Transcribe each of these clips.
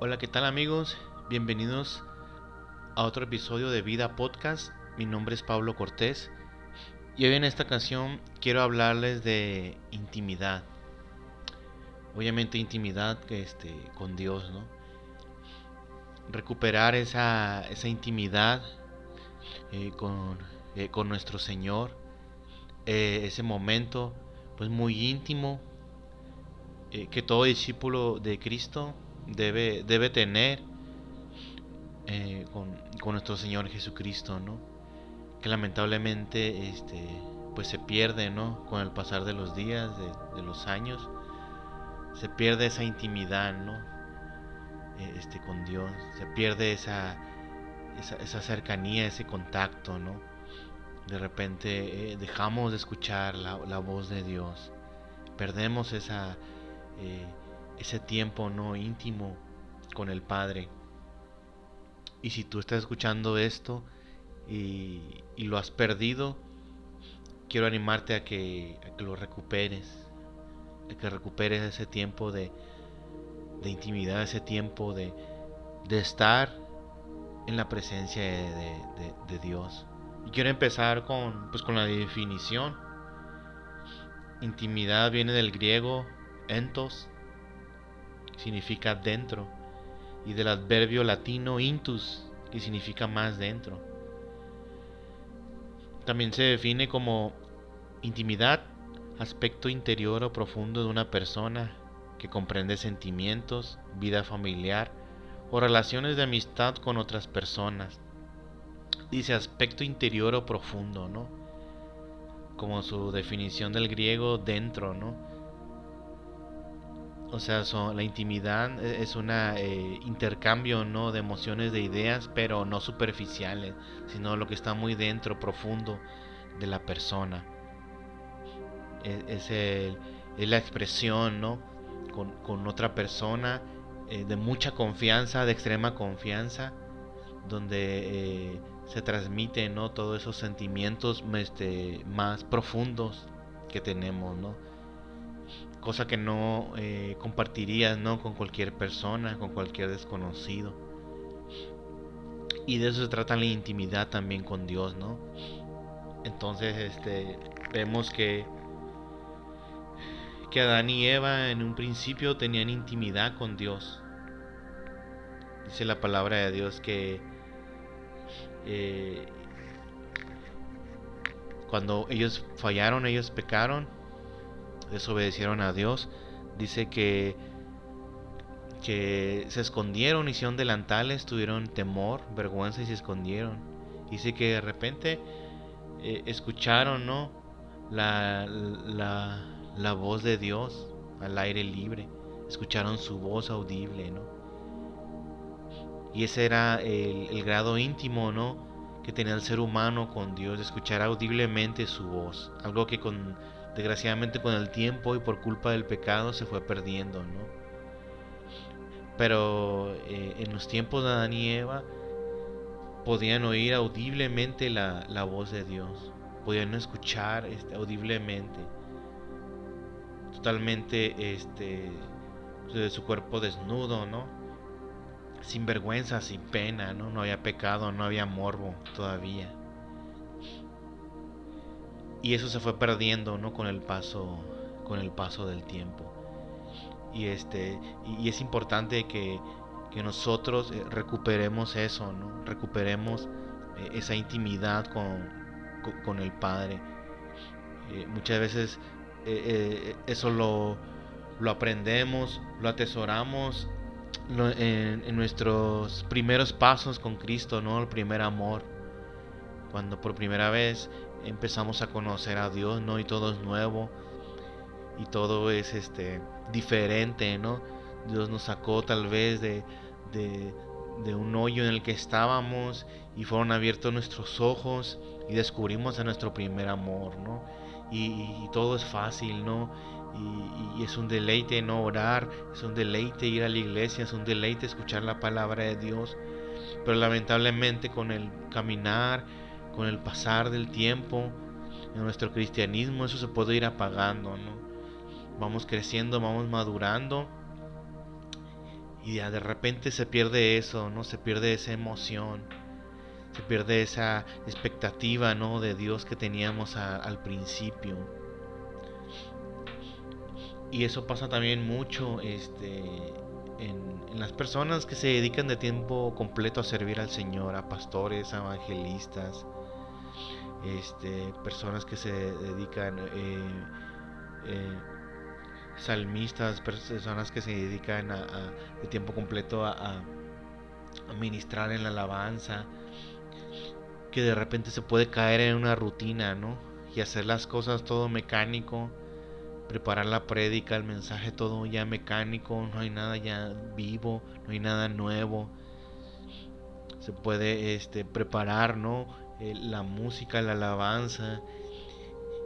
Hola, ¿qué tal amigos? Bienvenidos a otro episodio de Vida Podcast. Mi nombre es Pablo Cortés y hoy en esta ocasión quiero hablarles de intimidad. Obviamente intimidad este, con Dios, ¿no? Recuperar esa, esa intimidad eh, con, eh, con, nuestro Señor. Eh, ese momento pues muy íntimo que todo discípulo de Cristo debe, debe tener eh, con, nuestro Señor Jesucristo, ¿no? Que lamentablemente este, pues se pierde, ¿no? Con el pasar de los días, de, los años, se pierde esa intimidad, ¿no? Eh, este, con Dios, se pierde esa, esa, cercanía, ese contacto, ¿no? De repente eh, dejamos de escuchar la, la, voz de Dios, perdemos esa ese tiempo no íntimo con el Padre. Y si tú estás escuchando esto y, lo has perdido, quiero animarte a que, lo recuperes, a que recuperes ese tiempo de, intimidad, ese tiempo de, estar en la presencia de, Dios. Y quiero empezar con, pues, con la definición. Intimidad viene del griego entos, significa dentro, y del adverbio latino intus, que significa más dentro. También se define como intimidad, aspecto interior o profundo de una persona que comprende sentimientos, vida familiar o relaciones de amistad con otras personas. Dice aspecto interior o profundo, ¿no? Como su definición del griego dentro, ¿no? O sea, la intimidad e, es un eh, intercambio ¿no? de emociones, de ideas, pero no superficiales, sino lo que está muy dentro, profundo de la persona. E, es, la expresión ¿no? con, otra persona eh, de mucha confianza, de extrema confianza, donde eh, se transmiten ¿no? todos esos sentimientos este, más profundos que tenemos. ¿no? Cosa que no eh, compartirías ¿no? con cualquier persona, con cualquier desconocido. Y de eso se trata la intimidad también con Dios, ¿no? Entonces, este, vemos que que Adán y Eva en un principio tenían intimidad con Dios. Dice la palabra de Dios que eh, cuando ellos fallaron, ellos pecaron, desobedecieron a Dios, dice que, que se escondieron, hicieron delantales, tuvieron temor, vergüenza y se escondieron. Dice que de repente eh, escucharon ¿no? La, la, la, voz de Dios al aire libre, escucharon su voz audible, ¿no? Y ese era el, grado íntimo, ¿no? que tenía el ser humano con Dios, escuchar audiblemente su voz, algo que con desgraciadamente con el tiempo y por culpa del pecado se fue perdiendo, ¿no? Pero eh, en los tiempos de Adán y Eva podían oír audiblemente la, voz de Dios, podían escuchar este, audiblemente, totalmente este, de su cuerpo desnudo, ¿no? Sin vergüenza, sin pena, ¿no? No había pecado, no había morbo todavía y eso se fue perdiendo no con el paso con el paso del tiempo. Y este y, es importante que, que nosotros eh, recuperemos eso no recuperemos eh, esa intimidad con, con, el padre. Eh, muchas veces eso lo, lo aprendemos lo atesoramos en, en, nuestros primeros pasos con Cristo no el primer amor. Cuando por primera vez empezamos a conocer a Dios, ¿no? Y todo es nuevo y todo es este diferente, ¿no? Dios nos sacó tal vez de, de, un hoyo en el que estábamos y fueron abiertos nuestros ojos y descubrimos a nuestro primer amor, ¿no? Y, todo es fácil, ¿no? Y, y, es un deleite no orar, es un deleite ir a la iglesia, es un deleite escuchar la palabra de Dios, pero lamentablemente con el caminar, con el pasar del tiempo en nuestro cristianismo eso se puede ir apagando, ¿no? Vamos creciendo, vamos madurando y de repente se pierde eso, ¿no? Se pierde esa emoción, se pierde esa expectativa, ¿no? De Dios que teníamos al principio. Y eso pasa también mucho este, en, las personas que se dedican de tiempo completo a servir al Señor, a pastores, a evangelistas, este, personas que se dedican, eh, eh, salmistas, personas que se dedican a, de tiempo completo a, a, ministrar en la alabanza, que de repente se puede caer en una rutina, ¿no? Y hacer las cosas todo mecánico preparar la prédica, el mensaje todo ya mecánico, no hay nada ya vivo, no hay nada nuevo. Se puede este preparar, ¿no? Eh, la música, la alabanza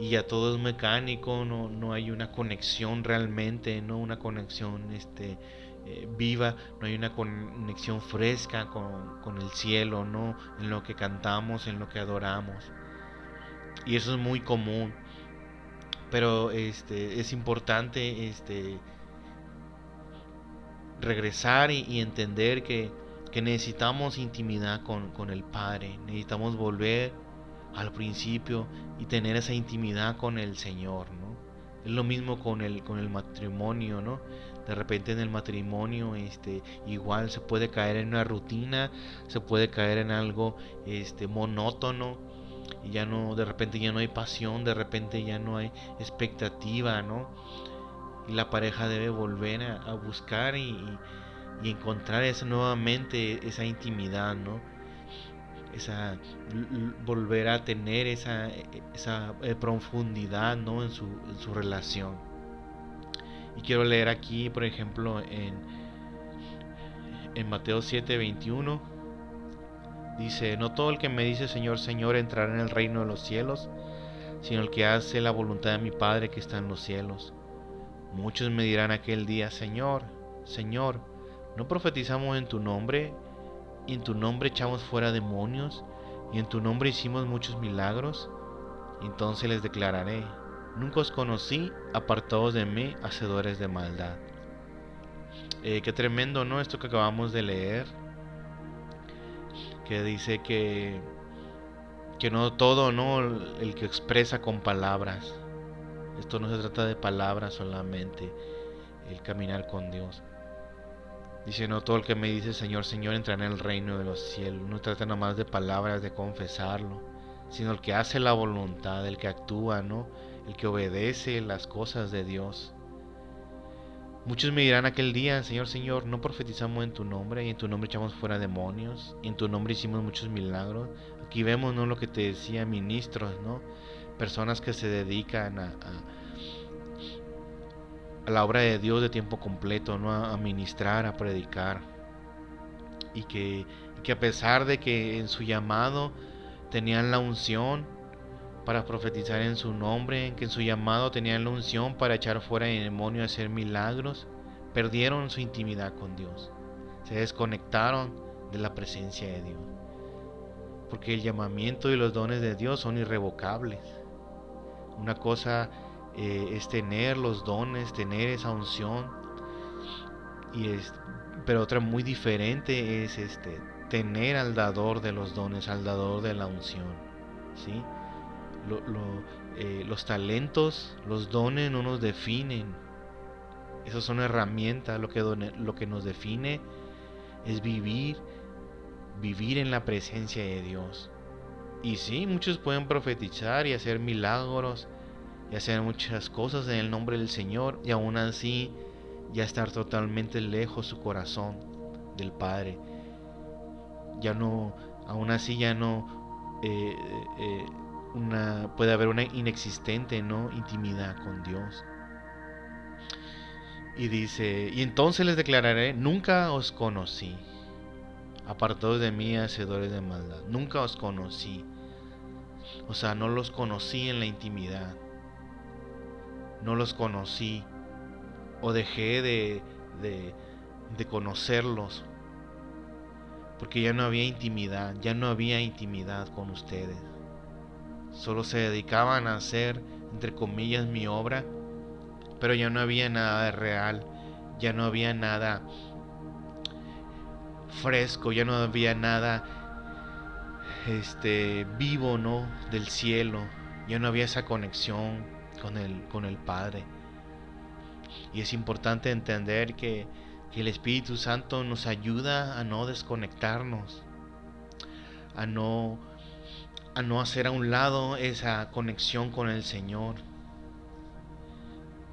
y ya todo es mecánico, no, no hay una conexión realmente, no una conexión este eh, viva, no hay una conexión fresca con, con el cielo, no en lo que cantamos, en lo que adoramos. Y eso es muy común. Pero este es importante este regresar y, entender que, necesitamos intimidad con, el Padre, necesitamos volver al principio y tener esa intimidad con el Señor, ¿no? Es lo mismo con el, con el matrimonio, ¿no? De repente en el matrimonio, este, igual se puede caer en una rutina, se puede caer en algo, este, monótono, y ya no, de repente ya no hay pasión, de repente ya no hay expectativa, ¿no? Y la pareja debe volver a, buscar y, encontrar esa, nuevamente esa intimidad, ¿no? Esa, volver a tener esa, esa eh, profundidad, ¿no? En su, su relación. Y quiero leer aquí, por ejemplo, en, en Mateo 7, 21 Dice, no todo el que me dice Señor, Señor entrará en el reino de los cielos, sino el que hace la voluntad de mi Padre que está en los cielos. Muchos me dirán aquel día, Señor, Señor, ¿no profetizamos en tu nombre? ¿Y en tu nombre echamos fuera demonios? ¿Y en tu nombre hicimos muchos milagros? Entonces les declararé, nunca os conocí, apartados de mí, hacedores de maldad. Eh, qué tremendo, ¿no? Esto que acabamos de leer que dice que, que no todo, ¿no? El que expresa con palabras. Esto no se trata de palabras solamente, el caminar con Dios. Dice, no todo el que me dice Señor, Señor entrará en el reino de los cielos. No trata nada más de palabras, de confesarlo, sino el que hace la voluntad, el que actúa, ¿no? El que obedece las cosas de Dios. Muchos me dirán aquel día, Señor, Señor, no profetizamos en tu nombre, y en tu nombre echamos fuera demonios, y en tu nombre hicimos muchos milagros. Aquí vemos ¿no? lo que te decía, ministros, ¿no? Personas que se dedican a, la obra de Dios de tiempo completo, ¿no? A, ministrar, a predicar. Y que, que a pesar de que en su llamado tenían la unción, para profetizar en su nombre, que en su llamado tenían la unción para echar fuera el demonio y hacer milagros, perdieron su intimidad con Dios. Se desconectaron de la presencia de Dios. Porque el llamamiento y los dones de Dios son irrevocables. Una cosa eh, es tener los dones, tener esa unción. Y es, pero otra muy diferente es este, tener al dador de los dones, al dador de la unción. ¿sí? Eh, los talentos, los dones no nos definen. Esas son herramientas. Lo que, lo que nos define es vivir, vivir en la presencia de Dios. Y sí, muchos pueden profetizar y hacer milagros y hacer muchas cosas en el nombre del Señor y aún así ya estar totalmente lejos su corazón del Padre. Ya no, aún así ya no eh, eh, puede haber una inexistente ¿no? intimidad con Dios. Y dice, y entonces les declararé, nunca os conocí, apartados de mí, hacedores de maldad, nunca os conocí. O sea, no los conocí en la intimidad, no los conocí, o dejé de, de, conocerlos, porque ya no había intimidad, ya no había intimidad con ustedes solo se dedicaban a hacer, entre comillas, mi obra, pero ya no había nada de real, ya no había nada fresco, ya no había nada este vivo, ¿no? del cielo. Ya no había esa conexión con el con el Padre. Y es importante entender que, que el Espíritu Santo nos ayuda a no desconectarnos, a no a no hacer a un lado esa conexión con el Señor.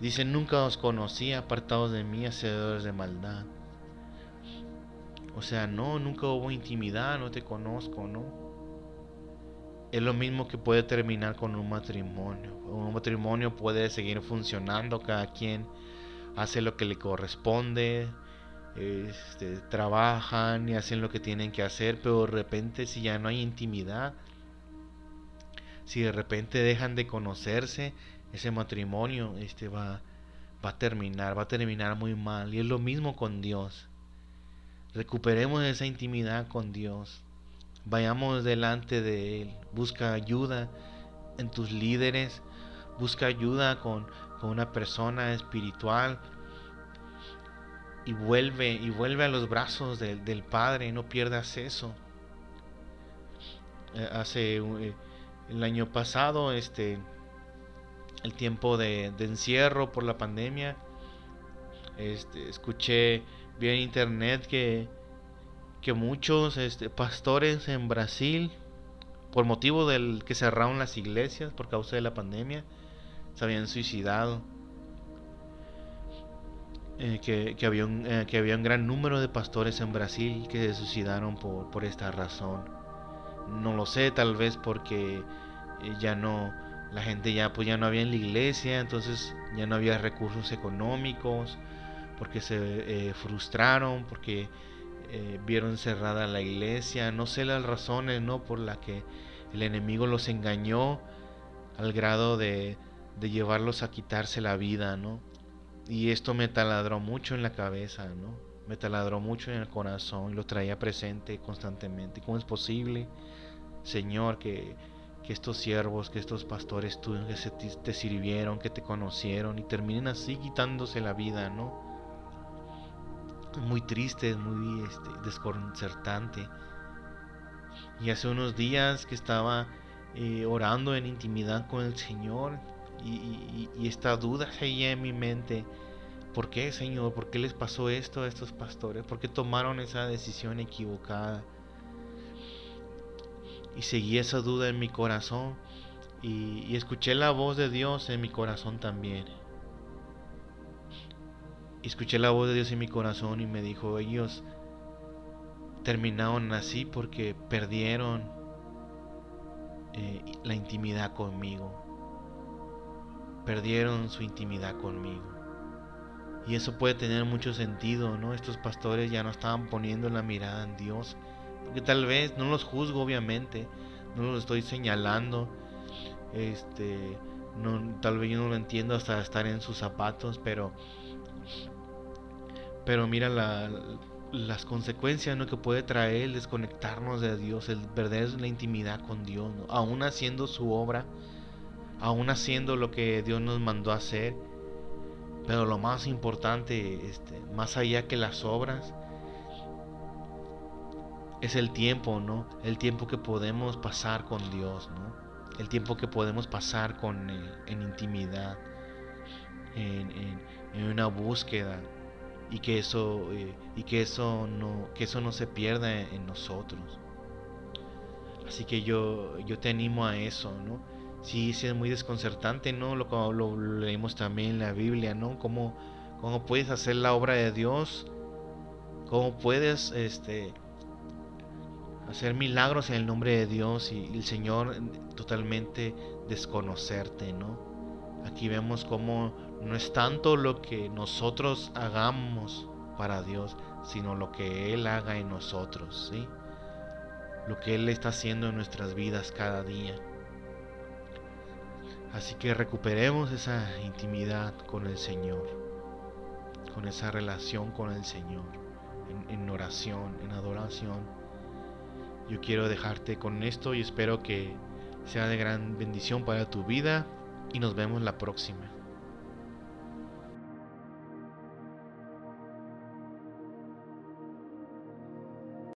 Dice, nunca os conocí apartados de mí, hacedores de maldad. O sea, no, nunca hubo intimidad, no te conozco, ¿no? Es lo mismo que puede terminar con un matrimonio. Un matrimonio puede seguir funcionando, cada quien hace lo que le corresponde, este, trabajan y hacen lo que tienen que hacer, pero de repente si ya no hay intimidad, si de repente dejan de conocerse, ese matrimonio este va, va a terminar, va a terminar muy mal. Y es lo mismo con Dios. Recuperemos esa intimidad con Dios. Vayamos delante de Él. Busca ayuda en tus líderes. Busca ayuda con, con una persona espiritual. Y vuelve, y vuelve a los brazos del, Padre. No pierdas eso. Eh, hace eh, el año pasado, este, el tiempo de, encierro por la pandemia, este, escuché en internet que, que muchos este, pastores en Brasil, por motivo del que cerraron las iglesias por causa de la pandemia, se habían suicidado. Eh, que, había un, eh, que había un gran número de pastores en Brasil que se suicidaron por, por esta razón. No lo sé, tal vez porque eh, ya no, la gente ya pues ya no había en la iglesia, entonces ya no había recursos económicos, porque se frustraron, porque eh, vieron cerrada la iglesia, no sé las razones, ¿no? Por la que el enemigo los engañó al grado de, de llevarlos a quitarse la vida, ¿no? Y esto me taladró mucho en la cabeza, ¿no? Me taladró mucho en el corazón y lo traía presente constantemente. ¿Cómo es posible, Señor, que, que estos siervos, que estos pastores tuyos que se te sirvieron, que te conocieron y terminen así quitándose la vida, ¿no? Muy triste, muy este, desconcertante. Y hace unos días que estaba eh, orando en intimidad con el Señor y, esta duda seguía en mi mente. ¿Por qué, Señor? ¿Por qué les pasó esto a estos pastores? ¿Por qué tomaron esa decisión equivocada? Y seguí esa duda en mi corazón y escuché la voz de Dios en mi corazón también escuché la voz de Dios en mi corazón y me dijo, ellos terminaron así porque perdieron eh, la intimidad conmigo. Perdieron su intimidad conmigo. Y eso puede tener mucho sentido, ¿no? Estos pastores ya no estaban poniendo la mirada en Dios. Porque tal vez, no los juzgo obviamente, no los estoy señalando. Este, no, tal vez yo no lo entiendo hasta estar en sus zapatos, pero pero mira las consecuencias ¿no? que puede traer el desconectarnos de Dios, el perder la intimidad con Dios, aún haciendo su obra, aún haciendo lo que Dios nos mandó a hacer. Pero lo más importante, este, más allá que las obras, es el tiempo, ¿no? El tiempo que podemos pasar con Dios, ¿no? El tiempo que podemos pasar con en intimidad, en una búsqueda y que eso eh, y que eso no que eso no se pierda en, nosotros. Así que yo yo te animo a eso no sí, es muy desconcertante no lo, lo, leemos también en la Biblia no cómo, cómo puedes hacer la obra de Dios cómo puedes este hacer milagros en el nombre de Dios y el Señor totalmente desconocerte no aquí vemos cómo no es tanto lo que nosotros hagamos para Dios, sino lo que Él haga en nosotros, ¿sí? Lo que Él está haciendo en nuestras vidas cada día. Así que recuperemos esa intimidad con el Señor, con esa relación con el Señor, en, en oración, en adoración. Yo quiero dejarte con esto y espero que sea de gran bendición para tu vida y nos vemos la próxima.